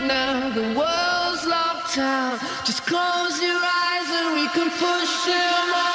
now, the world's locked out. Just close your eyes and we can push them all.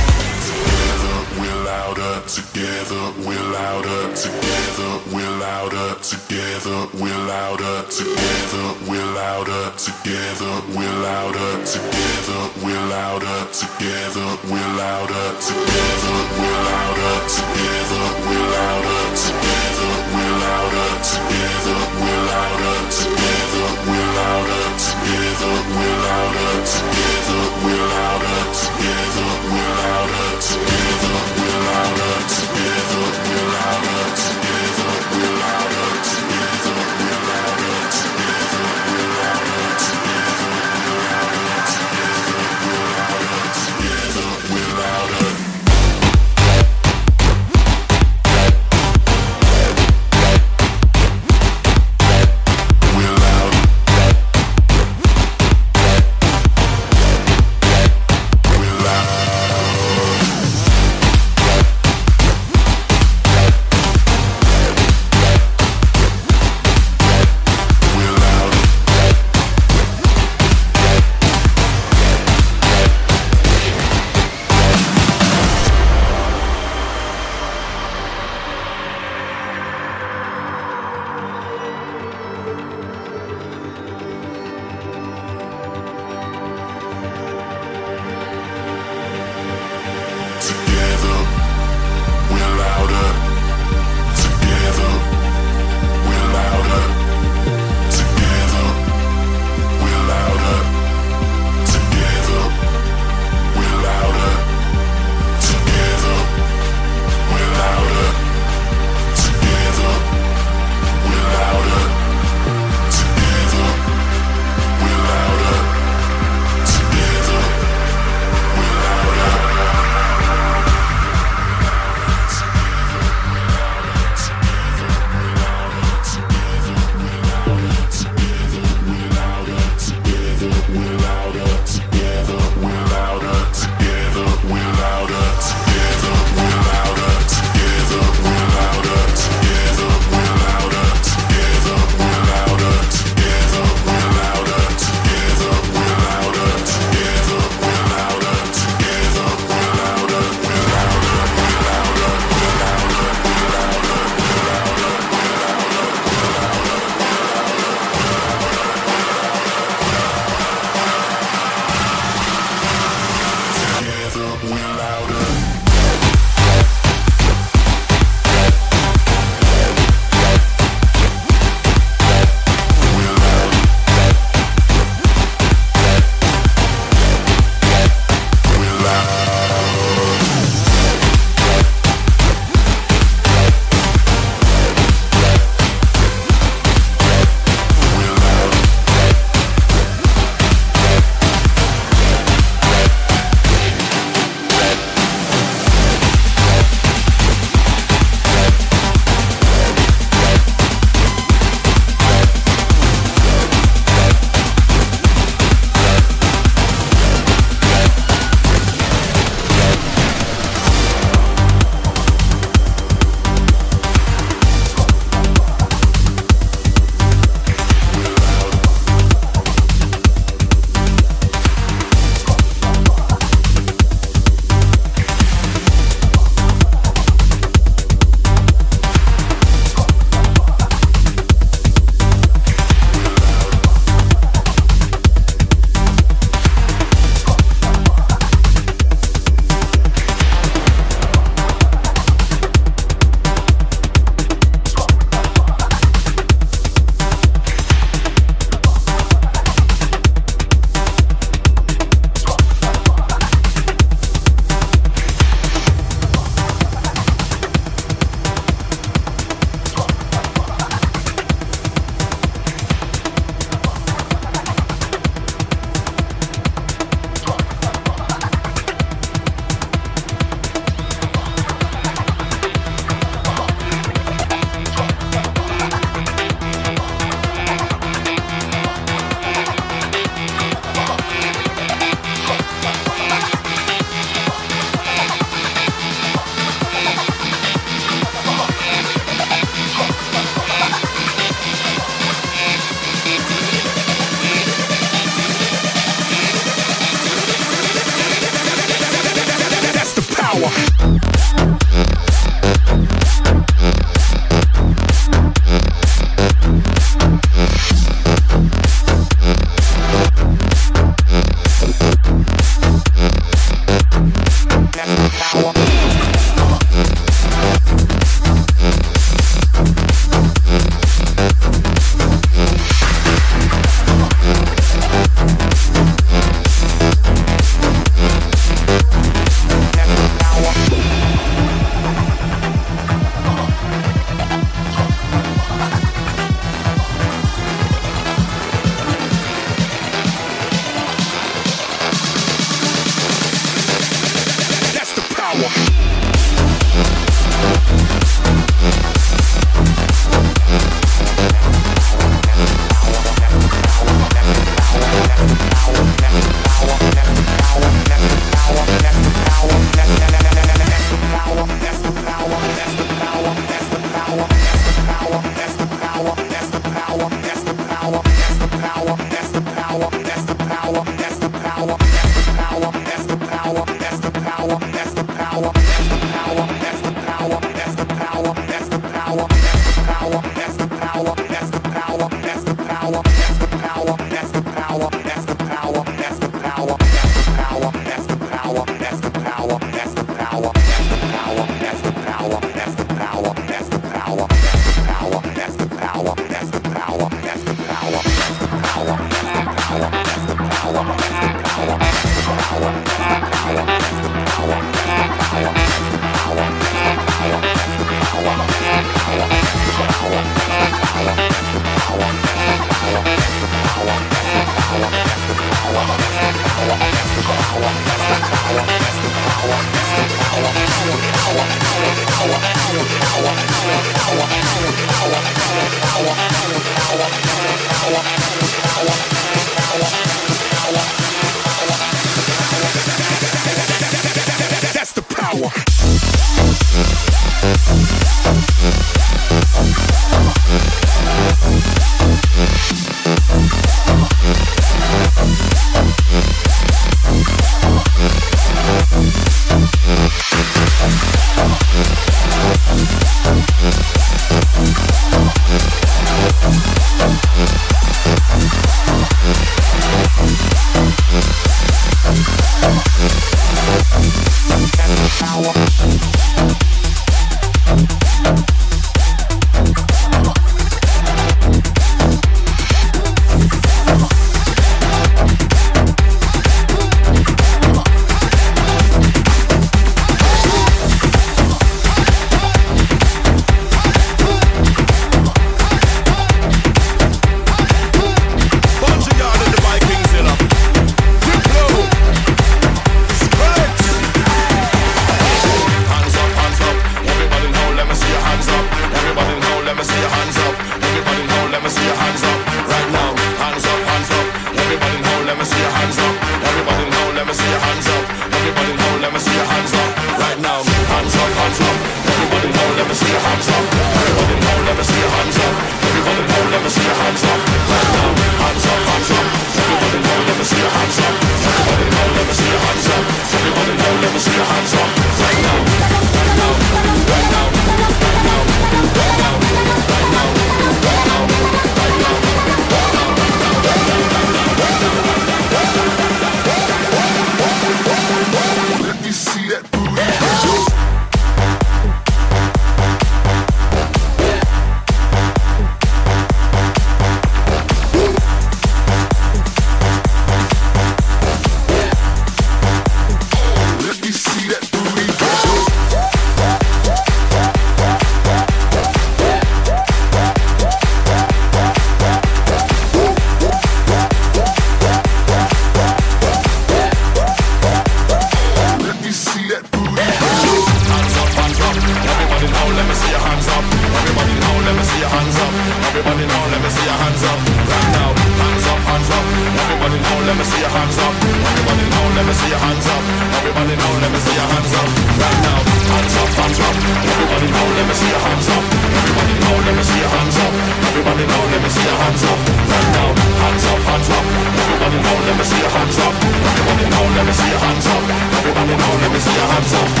Right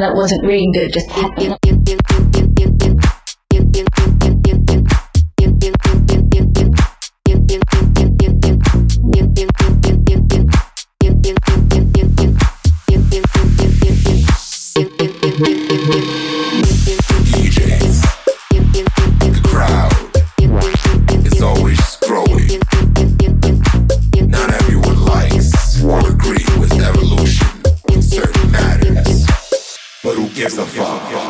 that wasn't reading good, just give a fuck.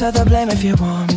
of the blame if you want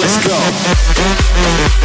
Let's go.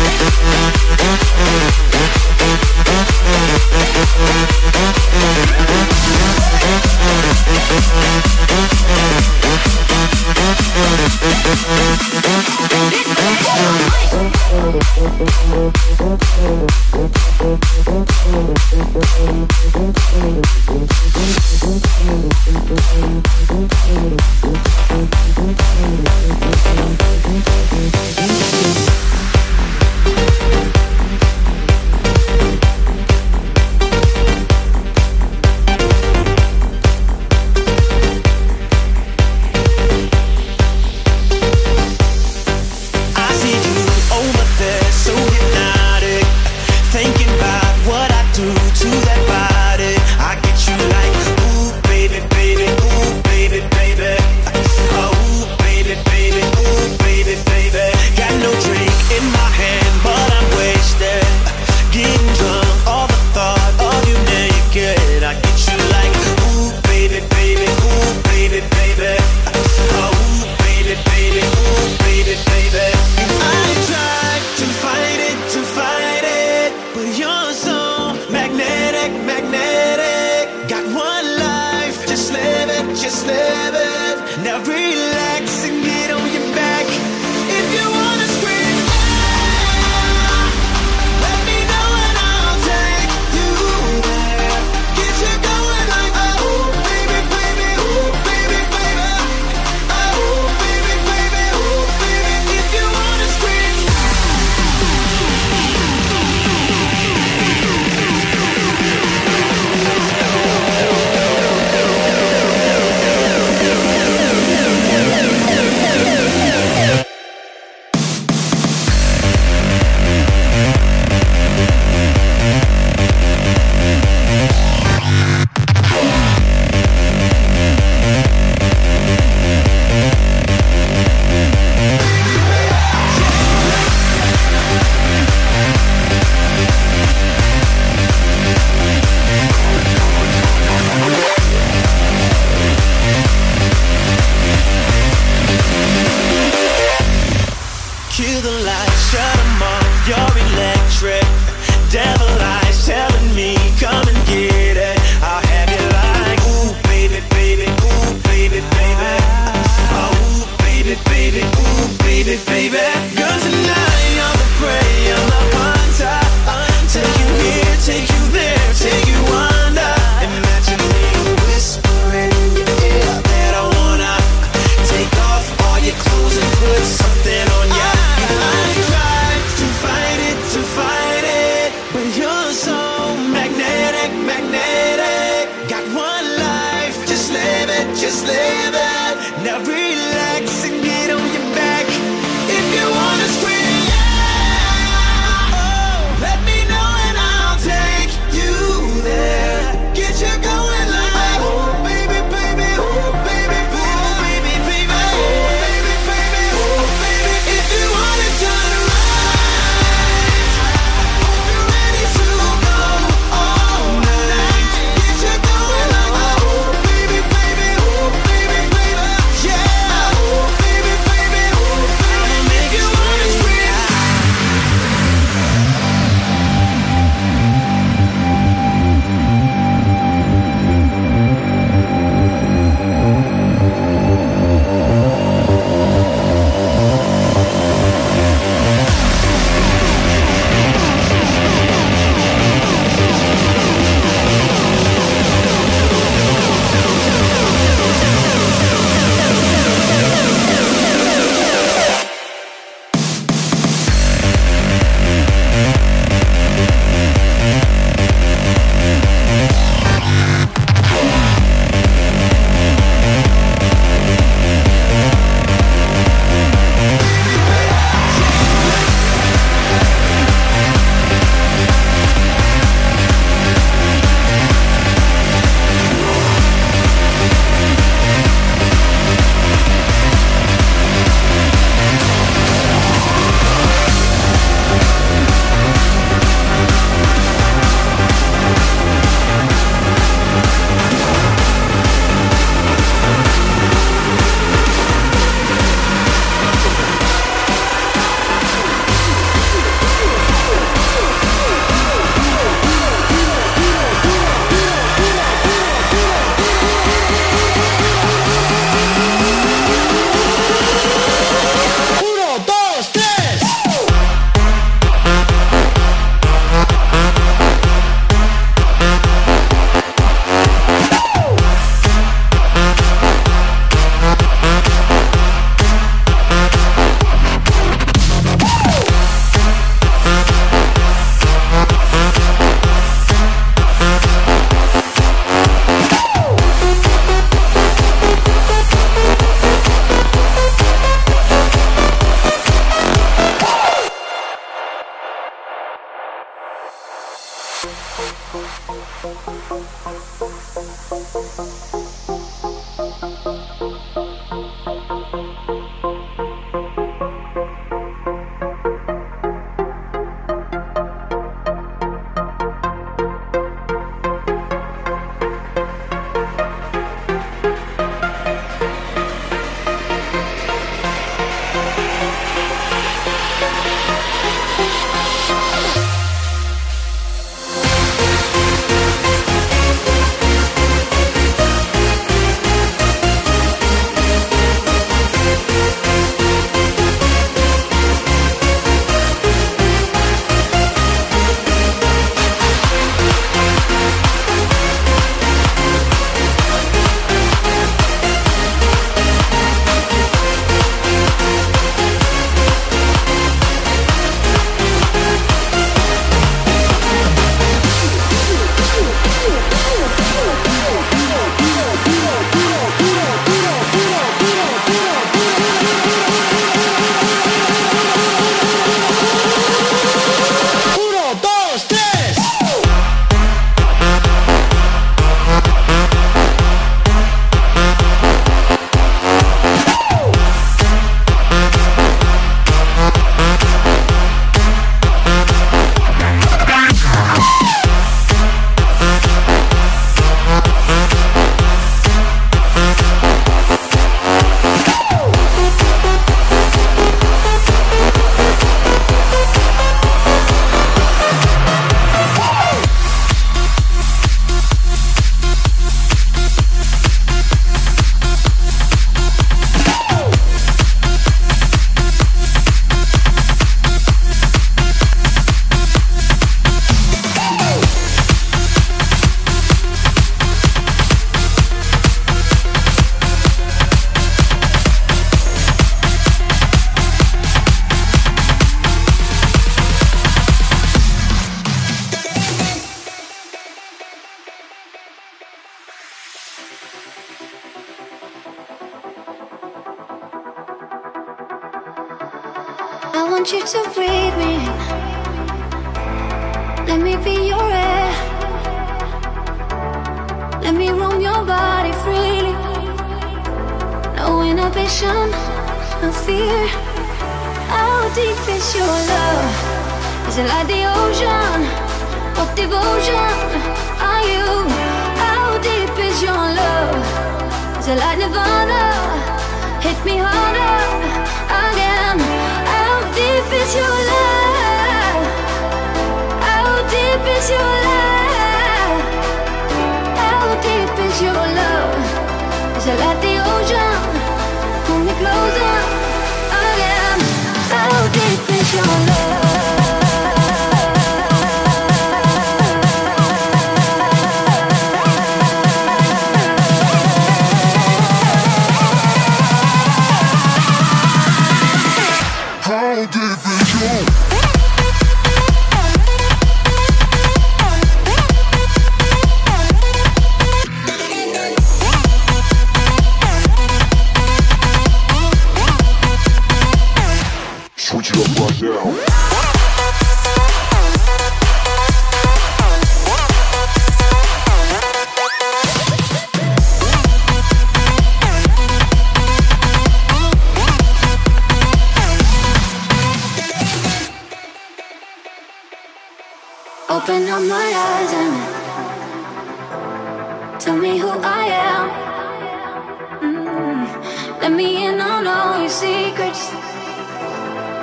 up right now.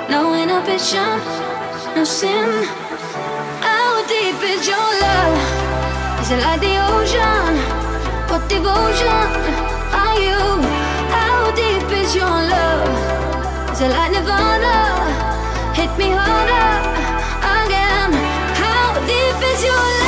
no inhibition, no sin. How deep is your love? Is it like the ocean? What devotion are you? How deep is your love? Is it like nirvana? Hit me harder again. How deep is your love?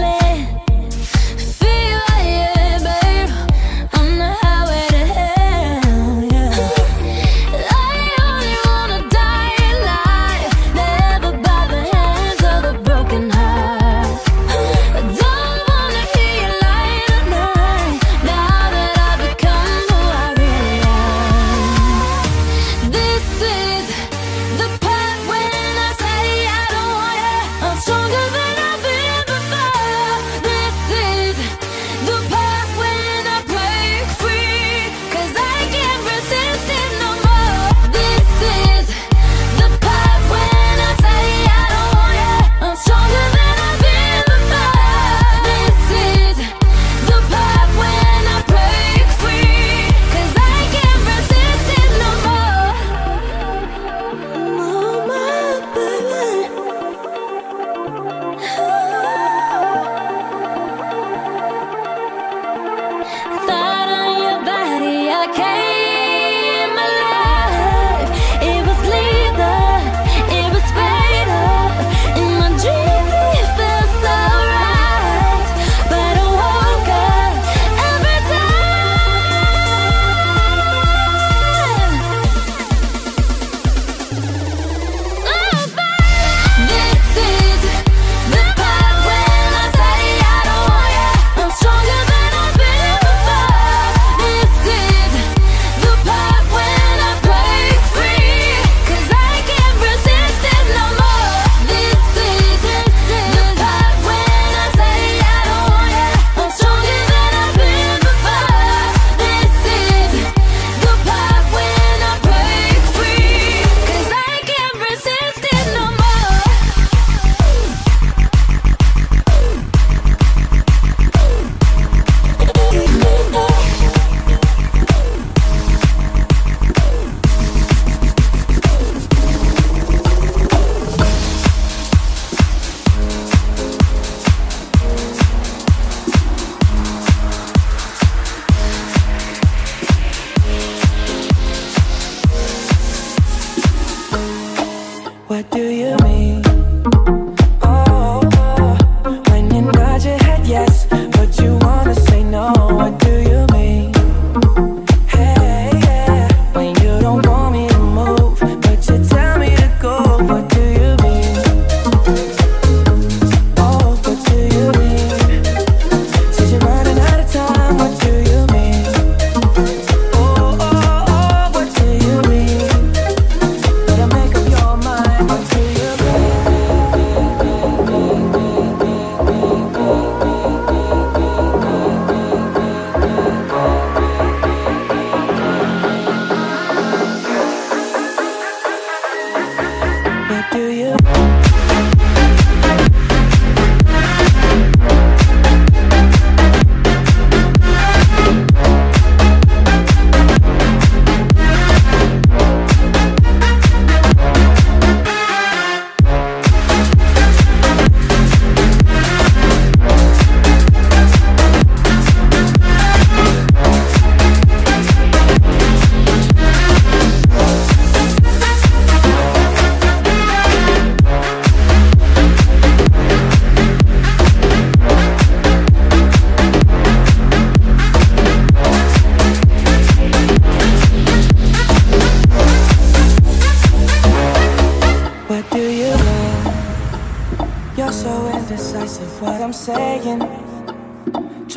late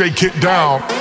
Shake it down.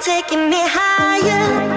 taking me higher.